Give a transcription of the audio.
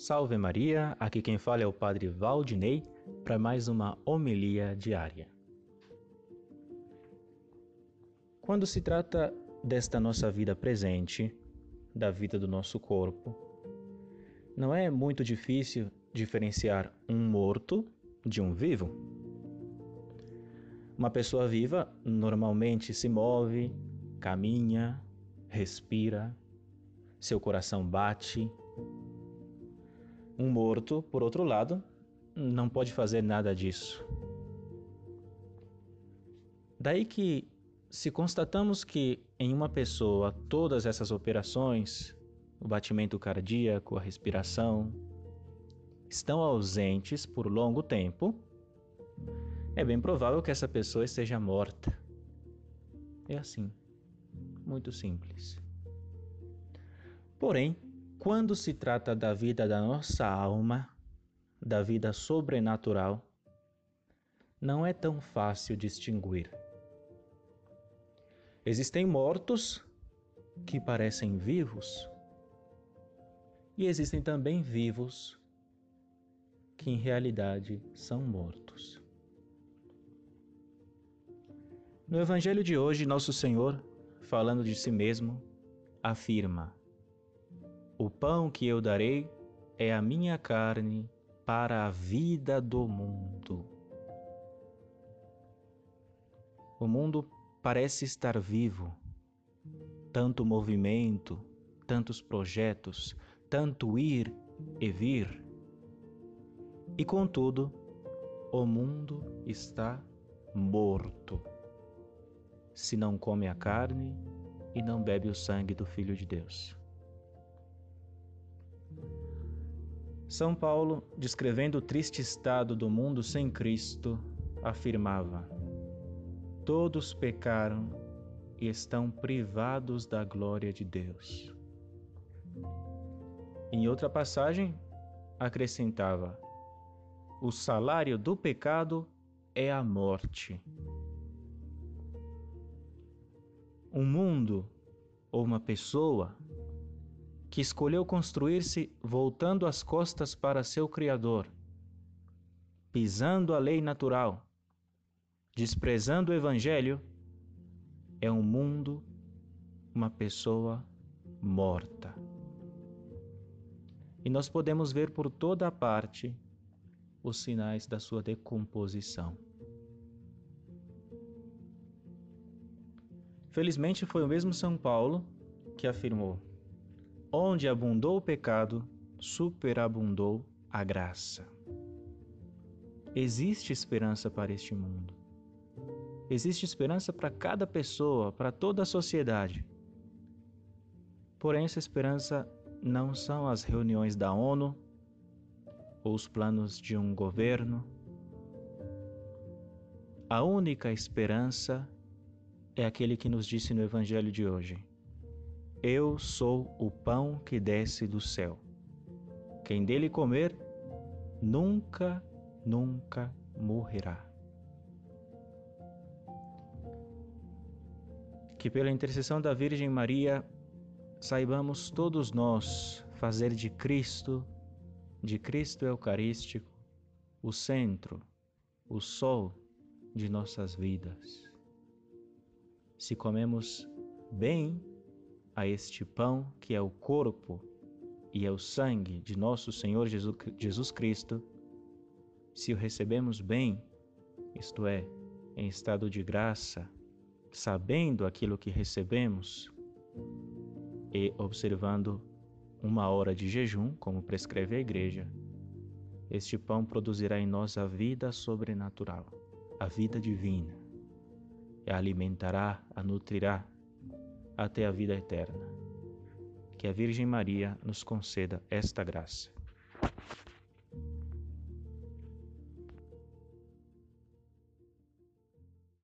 Salve Maria, aqui quem fala é o Padre Valdinei para mais uma homilia diária. Quando se trata desta nossa vida presente, da vida do nosso corpo, não é muito difícil diferenciar um morto de um vivo. Uma pessoa viva normalmente se move, caminha, respira, seu coração bate, um morto, por outro lado, não pode fazer nada disso. Daí que, se constatamos que em uma pessoa todas essas operações, o batimento cardíaco, a respiração, estão ausentes por longo tempo, é bem provável que essa pessoa esteja morta. É assim, muito simples. Porém, quando se trata da vida da nossa alma, da vida sobrenatural, não é tão fácil distinguir. Existem mortos que parecem vivos, e existem também vivos que em realidade são mortos. No Evangelho de hoje, Nosso Senhor, falando de si mesmo, afirma: o pão que eu darei é a minha carne para a vida do mundo. O mundo parece estar vivo, tanto movimento, tantos projetos, tanto ir e vir. E contudo, o mundo está morto, se não come a carne e não bebe o sangue do Filho de Deus. São Paulo, descrevendo o triste estado do mundo sem Cristo, afirmava: Todos pecaram e estão privados da glória de Deus. Em outra passagem, acrescentava: O salário do pecado é a morte. Um mundo ou uma pessoa que escolheu construir-se voltando as costas para seu Criador, pisando a lei natural, desprezando o Evangelho, é um mundo, uma pessoa morta. E nós podemos ver por toda a parte os sinais da sua decomposição. Felizmente foi o mesmo São Paulo que afirmou: Onde abundou o pecado, superabundou a graça. Existe esperança para este mundo. Existe esperança para cada pessoa, para toda a sociedade. Porém, essa esperança não são as reuniões da ONU ou os planos de um governo. A única esperança é aquele que nos disse no Evangelho de hoje: eu sou o pão que desce do céu. Quem dele comer, nunca, nunca morrerá. Que pela intercessão da Virgem Maria, saibamos todos nós fazer de Cristo, de Cristo Eucarístico, o centro, o sol de nossas vidas. Se comemos bem a este pão que é o corpo e é o sangue de nosso Senhor Jesus Cristo, se o recebemos bem, isto é, em estado de graça, sabendo aquilo que recebemos e observando uma hora de jejum, como prescreve a Igreja, este pão produzirá em nós a vida sobrenatural, a vida divina, e a alimentará, a nutrirá até a vida eterna. Que a Virgem Maria nos conceda esta graça.